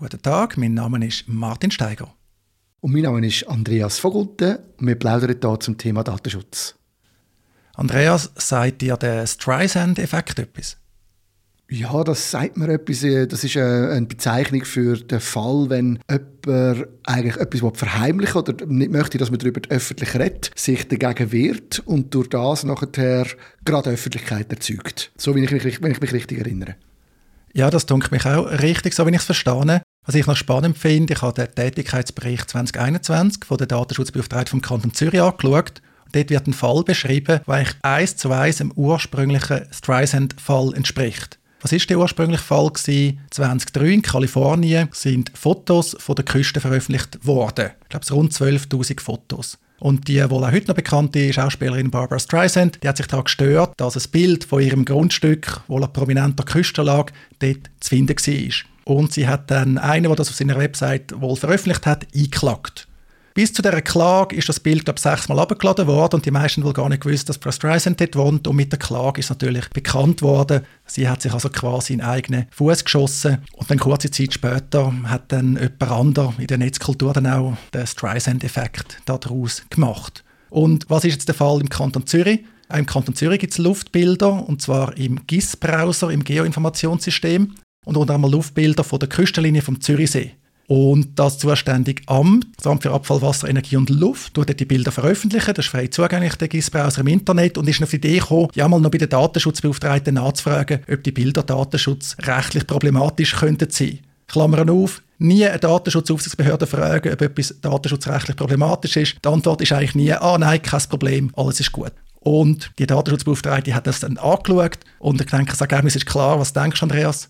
Guten Tag, mein Name ist Martin Steiger. Und mein Name ist Andreas Vogelten und wir plaudern hier zum Thema Datenschutz. Andreas, sagt dir der Streisand-Effekt etwas? Ja, das sagt mir etwas. Äh, das ist äh, eine Bezeichnung für den Fall, wenn jemand eigentlich etwas verheimlichen oder nicht möchte, dass man darüber öffentlich redet, sich dagegen wehrt und durch das nachher gerade Öffentlichkeit erzeugt. So, wie ich mich, wenn ich mich richtig erinnere. Ja, das dunkelt mich auch richtig, so wie ich es verstehe. Was ich noch spannend finde, ich habe den Tätigkeitsbericht 2021 von der Datenschutzbeauftragten vom Kanton Zürich angeschaut. Und dort wird ein Fall beschrieben, der eigentlich eins zu eins dem ursprünglichen Streisand-Fall entspricht. Was ist der ursprüngliche Fall? 2003 in Kalifornien sind Fotos von der Küste veröffentlicht worden. Ich glaube, es rund 12.000 Fotos. Und die wohl auch heute noch bekannte Schauspielerin Barbara Streisand, die hat sich daran gestört, dass ein Bild von ihrem Grundstück, wohl an prominenter Küste lag, dort zu finden war. Und sie hat dann einen, der das auf seiner Website wohl veröffentlicht hat, eingeklagt. Bis zu dieser Klage ist das Bild, glaube sechsmal abgeladen worden und die meisten wohl gar nicht gewusst, dass Barbara Streisand dort wohnt. Und mit der Klage ist natürlich bekannt worden. Sie hat sich also quasi in eigenen Fuß geschossen. Und dann kurze Zeit später hat dann jemand anderes in der Netzkultur dann auch den Streisand-Effekt daraus gemacht. Und was ist jetzt der Fall im Kanton Zürich? Auch Im Kanton Zürich gibt es Luftbilder, und zwar im GIS-Browser, im Geoinformationssystem und unter anderem Luftbilder von der Küstenlinie vom Zürichsee. Und das zuständige Amt, das Amt für Abfall, Wasser, Energie und Luft, tut die Bilder veröffentlichen. Das ist frei zugänglich, der GIS-Browser im Internet. Und ist auf die Idee gekommen, ja mal noch bei den Datenschutzbeauftragten nachzufragen, ob die Bilder datenschutzrechtlich problematisch könnten sein. Klammern auf, nie eine Datenschutzaufsichtsbehörde fragen, ob etwas datenschutzrechtlich problematisch ist. Die Antwort ist eigentlich nie, ah nein, kein Problem, alles ist gut. Und die Datenschutzbeauftragte hat das dann angeschaut und ich denke, das Ergebnis ist klar. Was denkst du, Andreas?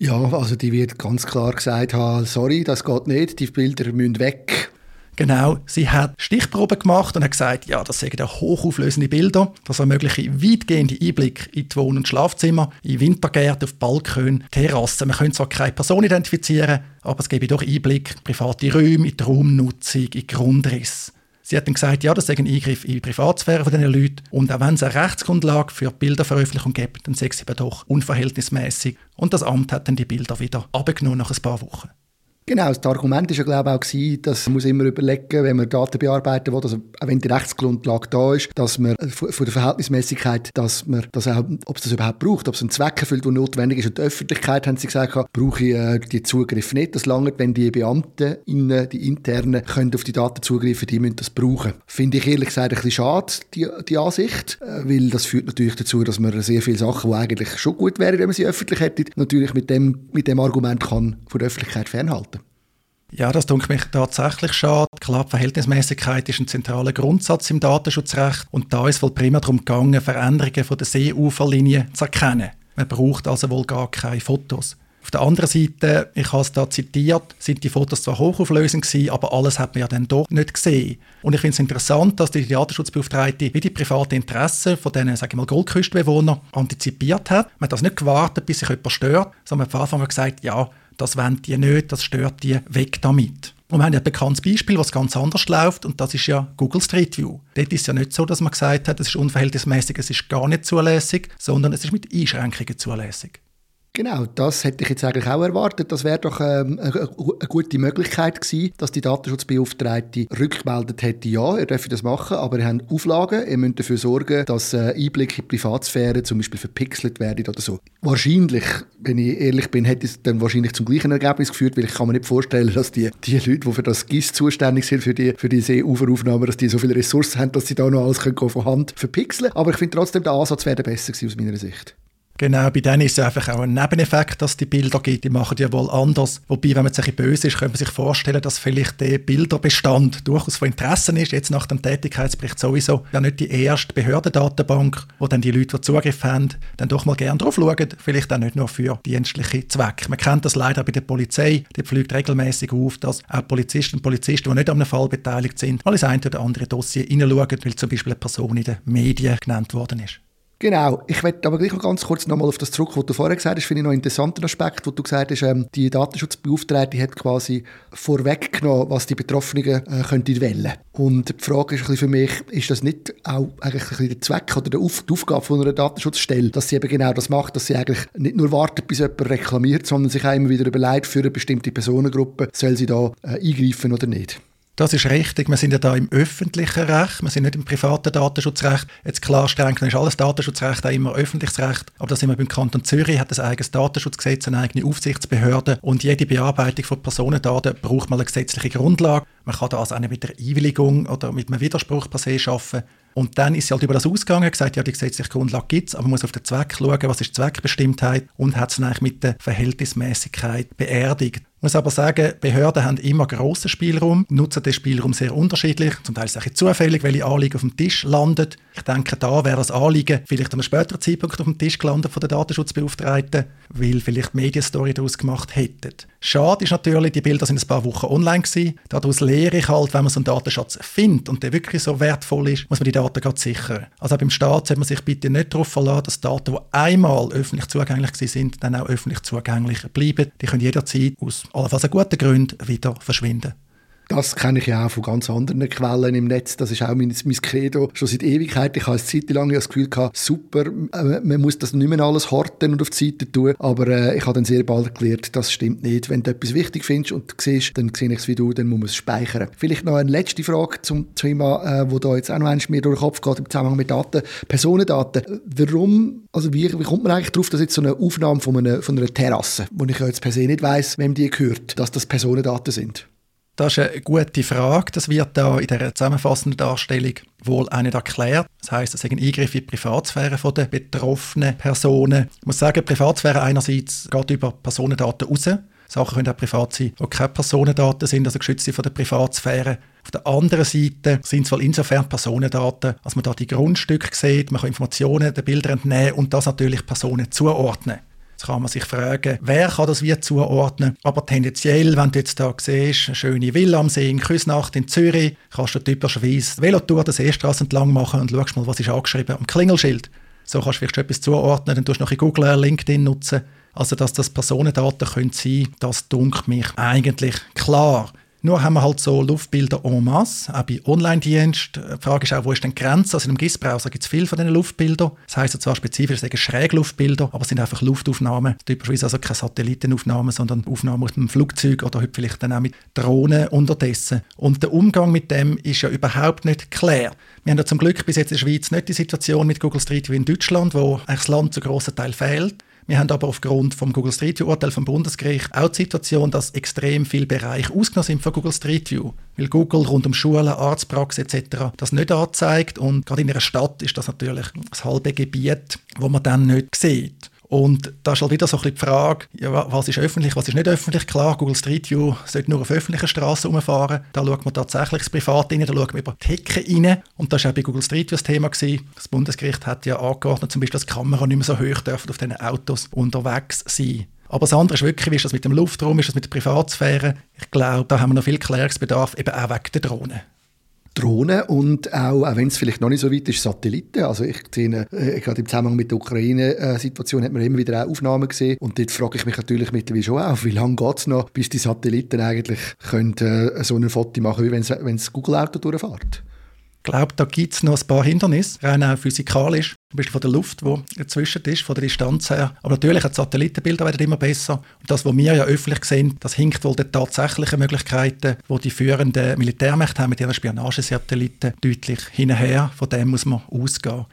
Ja, also die wird ganz klar gesagt haben, sorry, das geht nicht, die Bilder müssen weg. Genau, sie hat Stichproben gemacht und hat gesagt, ja, das sind hochauflösende Bilder, das ermöglichen weitgehende Einblick in die Wohn- und Schlafzimmer, in Wintergärten, auf Balkone, Terrassen. Man könnte zwar keine Person identifizieren, aber es gebe doch Einblick in private Räume, in die Raumnutzung, in Grundriss. Sie hat dann gesagt, ja, das sei ein Eingriff in die Privatsphäre von diesen Leuten. Und auch wenn es eine Rechtsgrundlage für Bilderveröffentlichung gibt, dann sei sie aber doch unverhältnismäßig. Und das Amt hat dann die Bilder wieder abgenommen nach ein paar Wochen. Genau, das Argument war ja glaube ich auch, gewesen, dass man muss immer überlegen, wenn man Daten bearbeiten will, also auch wenn die Rechtsgrundlage da ist, dass man von der Verhältnismäßigkeit, dass man das auch, ob es das überhaupt braucht, ob es einen Zweck erfüllt, der notwendig ist. Und die Öffentlichkeit, haben sie gesagt, brauche ich äh, die Zugriff nicht. Das lange, wenn die Beamten, in, die Internen, können auf die Daten zugreifen, die müssen das brauchen. Finde ich ehrlich gesagt ein bisschen schade, die, die Ansicht, äh, weil das führt natürlich dazu, dass man sehr viele Sachen, die eigentlich schon gut wären, wenn man sie öffentlich hätte, natürlich mit dem, mit dem Argument kann von der Öffentlichkeit fernhalten. Ja, das tut mich tatsächlich schade. Klar, Verhältnismäßigkeit ist ein zentraler Grundsatz im Datenschutzrecht und da ist wohl prima darum gegangen, Veränderungen von der Seeuferlinie zu erkennen. Man braucht also wohl gar keine Fotos. Auf der anderen Seite, ich habe es da zitiert, sind die Fotos zwar hochauflösend gewesen, aber alles hat man ja dann doch nicht gesehen. Und ich finde es interessant, dass die Datenschutzbeauftragte wie die privaten Interessen von diesen, sage ich mal, Goldküstenbewohnern antizipiert hat. Man hat das nicht gewartet, bis sich jemand stört, sondern man hat von Anfang an gesagt, ja, das wollen die nicht, das stört die, weg damit. Und wir haben ja ein bekanntes Beispiel, was ganz anders läuft, und das ist ja Google Street View. Dort ist es ja nicht so, dass man gesagt hat, es ist unverhältnismäßig, es ist gar nicht zulässig, sondern es ist mit Einschränkungen zulässig. Genau, das hätte ich jetzt eigentlich auch erwartet. Das wäre doch ähm, eine, eine, gute Möglichkeit gewesen, dass die Datenschutzbeauftragte rückgemeldet hätte, ja, ihr dürft das machen, aber ihr habt Auflagen, ihr müsst dafür sorgen, dass äh, Einblicke in die Privatsphäre zum Beispiel verpixelt werden oder so. Wahrscheinlich, wenn ich ehrlich bin, hätte es dann wahrscheinlich zum gleichen Ergebnis geführt, weil ich kann mir nicht vorstellen, dass die, die Leute, die für das GIS zuständig sind, für die, für die Seeuferaufnahme, dass die so viele Ressourcen haben, dass sie da noch alles können von Hand verpixeln Aber ich finde trotzdem, der Ansatz wäre besser gewesen aus meiner Sicht. Genau, bei denen ist es einfach auch ein Nebeneffekt, dass die Bilder gibt. Die machen ja wohl anders. Wobei, wenn man sich böse ist, könnte man sich vorstellen, dass vielleicht der Bilderbestand durchaus von Interesse ist. Jetzt nach dem Tätigkeitsbericht sowieso ja nicht die erste Behördendatenbank, wo dann die Leute, die Zugriff haben, dann doch mal gerne drauf schauen. Vielleicht auch nicht nur für dienstliche Zwecke. Man kennt das leider bei der Polizei. Die pflügt regelmäßig auf, dass auch Polizisten und Polizisten, die nicht an einem Fall beteiligt sind, mal ins ein oder andere Dossier hineinschauen, weil zum Beispiel eine Person in den Medien genannt worden ist. Genau. Ich werde aber gleich noch ganz kurz nochmal auf das zurück, was du vorher gesagt hast. Finde ich noch einen interessanten Aspekt, wo du gesagt hast, ähm, die Datenschutzbeauftragte hat quasi vorweggenommen, was die Betroffenen äh, könnten wählen. Und die Frage ist für mich, ist das nicht auch eigentlich ein der Zweck oder die Aufgabe von einer Datenschutzstelle, dass sie eben genau das macht, dass sie eigentlich nicht nur wartet, bis jemand reklamiert, sondern sich auch immer wieder überlegt, für eine bestimmte Personengruppe, soll sie da äh, eingreifen oder nicht? Das ist richtig. Wir sind ja da im öffentlichen Recht, wir sind nicht im privaten Datenschutzrecht. Jetzt klar, streng ist alles Datenschutzrecht auch immer öffentliches Recht. Aber da sind wir beim Kanton Zürich, hat ein eigenes Datenschutzgesetz, eine eigene Aufsichtsbehörde und jede Bearbeitung von Personendaten braucht mal eine gesetzliche Grundlage. Man kann da also auch nicht mit der Einwilligung oder mit einem Widerspruch per se arbeiten. Und dann ist sie halt über das ausgegangen, gesagt, ja, die gesetzliche Grundlage gibt es, aber man muss auf den Zweck schauen, was ist Zweckbestimmtheit und hat es dann eigentlich mit der Verhältnismäßigkeit beerdigt. Ich muss aber sagen, Behörden haben immer grossen Spielraum, nutzen den Spielraum sehr unterschiedlich. Zum Teil ist es zufällig, welche Anliegen auf dem Tisch landet. Ich denke, da wäre das Anliegen vielleicht an einem späteren Zeitpunkt auf dem Tisch gelandet von der Datenschutzbeauftragten, weil vielleicht Medienstory daraus gemacht hätten. Schade ist natürlich, die Bilder sind ein paar Wochen online gewesen. Daraus lehre ich halt, wenn man so einen Datenschatz findet und der wirklich so wertvoll ist, muss man die Daten gerade sichern. Also auch beim Staat sollte man sich bitte nicht darauf verlassen, dass Daten, die einmal öffentlich zugänglich sind, dann auch öffentlich zugänglich bleiben. Die können jederzeit aus allenfalls aus guten Gründen wieder verschwinden. Das kenne ich ja auch von ganz anderen Quellen im Netz. Das ist auch mein, mein Credo schon seit Ewigkeit. Ich habe eine Zeit lang das Gefühl gehabt, super, äh, man muss das nicht mehr alles horten und auf die Seite tun. Aber äh, ich habe dann sehr bald gelernt, das stimmt nicht. Wenn du etwas wichtig findest und siehst, dann sehe ich es wie du, dann muss man es speichern. Vielleicht noch eine letzte Frage zum Thema, äh, wo da jetzt auch noch mir durch den Kopf geht im Zusammenhang mit Daten, Personendaten. Warum, also wie, wie kommt man eigentlich darauf, dass jetzt so eine Aufnahme von einer, von einer Terrasse, wo ich ja jetzt per se nicht weiss, wem die gehört, dass das Personendaten sind? Das ist eine gute Frage. Das wird da in der zusammenfassenden Darstellung wohl auch nicht erklärt. Das heißt, es ist ein Eingriff in die Privatsphäre der betroffenen Personen. Ich muss sagen, Privatsphäre einerseits geht über Personendaten raus. Sachen können auch privat sein, die keine Personendaten sind, also geschützt sind von der Privatsphäre. Auf der anderen Seite sind es wohl insofern Personendaten, als man da die Grundstücke sieht, man kann Informationen den Bildern entnehmen und das natürlich Personen zuordnen. Jetzt kann man sich fragen, wer kann das wie zuordnen. Aber tendenziell, wenn du jetzt da siehst, eine schöne Villa am See in Küsnacht in Zürich, kannst du typischerweise Velotour der Seestraße entlang machen und schaust mal, was ist angeschrieben am Klingelschild. So kannst du vielleicht schon etwas zuordnen, dann tust du noch in Google LinkedIn nutzen. Also, dass das Personendaten können sein, das dunkelt mich eigentlich klar. Nur haben wir halt so Luftbilder en masse, auch bei Online-Diensten. Die Frage ist auch, wo ist denn die Grenze? Also einem GIS-Browser gibt es viele von diesen Luftbildern. Das heisst zwar spezifisch, es Schrägluftbilder, aber es sind einfach Luftaufnahmen. Typischerweise also keine Satellitenaufnahmen, sondern Aufnahmen aus einem Flugzeug oder heute vielleicht dann auch mit Drohnen unterdessen. Und der Umgang mit dem ist ja überhaupt nicht klar. Wir haben ja zum Glück bis jetzt in der Schweiz nicht die Situation mit Google Street wie in Deutschland, wo das Land zu grossen Teil fehlt. Wir haben aber aufgrund vom Google Street View Urteil vom Bundesgericht auch die Situation, dass extrem viele Bereiche ausgenommen sind von Google Street View, weil Google rund um Schulen, Arztpraxen etc. das nicht anzeigt und gerade in einer Stadt ist das natürlich das halbe Gebiet, wo man dann nicht sieht. Und da ist halt wieder so ein bisschen die Frage, ja, was ist öffentlich, was ist nicht öffentlich. Klar, Google Street View sollte nur auf öffentlichen Straßen rumfahren. Da schaut man tatsächlich das Privat rein, da schaut man über die Hecke rein. Und das war auch bei Google Street View das Thema. Gewesen. Das Bundesgericht hat ja angeordnet, zum Beispiel, dass Kamera nicht mehr so hoch dürfen auf diesen Autos unterwegs sein. Aber das andere ist wirklich, wie ist das mit dem Luftraum, ist das mit der Privatsphäre? Ich glaube, da haben wir noch viel Klärungsbedarf, eben auch wegen der Drohnen. Drohnen und auch, auch wenn es vielleicht noch nicht so weit ist, Satelliten. Also ich sehe, äh, gerade im Zusammenhang mit der Ukraine-Situation hat man immer wieder auch Aufnahmen gesehen und dort frage ich mich natürlich mittlerweile schon auch, wie lange geht es noch, bis die Satelliten eigentlich können, äh, so ein Foto machen können, wenn das Google-Auto durchfährt glaube, da gibt es noch ein paar Hindernisse, rein auch physikalisch, zum Beispiel von der Luft, die dazwischen ist, von der Distanz her. Aber natürlich, die Satellitenbilder werden immer besser. Und das, was wir ja öffentlich sehen, das hinkt wohl den tatsächlichen Möglichkeiten, die die führenden Militärmächte haben mit ihren Spionagesatelliten, deutlich hinterher. Von dem muss man ausgehen.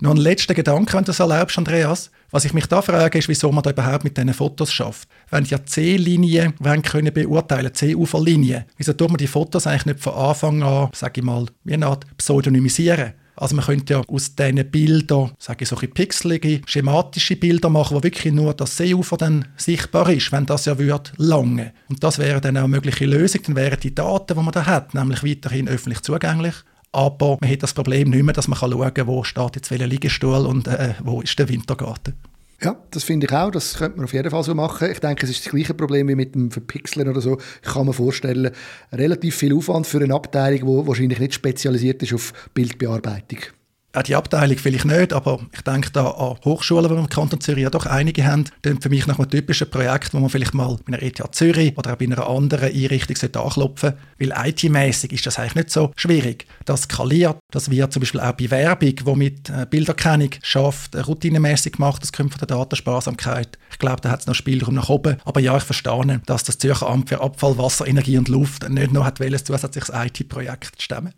Noch ein letzter Gedanke, wenn du das erlaubst, Andreas. Was ich mich da frage, ist, wieso man da überhaupt mit diesen Fotos schafft. Wenn ja C-Linien können beurteilen, C-Uferlinien, wieso tut man die Fotos eigentlich nicht von Anfang an, sage ich mal, wie eine Art pseudonymisieren? Also man könnte ja aus diesen Bildern, sage ich so ein pixelige, schematische Bilder machen, wo wirklich nur das Seeufer dann sichtbar ist, wenn das ja würde lange. Und das wäre dann auch eine mögliche Lösung, dann wären die Daten, die man da hat, nämlich weiterhin öffentlich zugänglich aber man hat das Problem nicht mehr, dass man schauen kann, wo steht jetzt welcher Liegestuhl und äh, wo ist der Wintergarten. Ja, das finde ich auch. Das könnte man auf jeden Fall so machen. Ich denke, es ist das gleiche Problem wie mit dem Verpixeln oder so. Ich kann mir vorstellen, relativ viel Aufwand für eine Abteilung, die wahrscheinlich nicht spezialisiert ist auf Bildbearbeitung. Auch die Abteilung vielleicht nicht, aber ich denke da an Hochschulen, die wir im Kanton Zürich ja doch einige haben, dann für mich nach einem typischen Projekt, wo man vielleicht mal bei einer ETH Zürich oder auch bei einer anderen Einrichtung anklopfen sollte, weil IT-mäßig ist das eigentlich nicht so schwierig. Das skaliert, das wird zum Beispiel auch bei Werbung, die mit äh, Bilderkennung schafft, äh, routinemäßig macht, das kommt von der Datensparsamkeit. Ich glaube, da hat es noch Spielraum nach oben. Aber ja, ich verstehe, dass das Zürcher Amt für Abfall, Wasser, Energie und Luft nicht noch hat, zusätzliches IT-Projekt stemmen.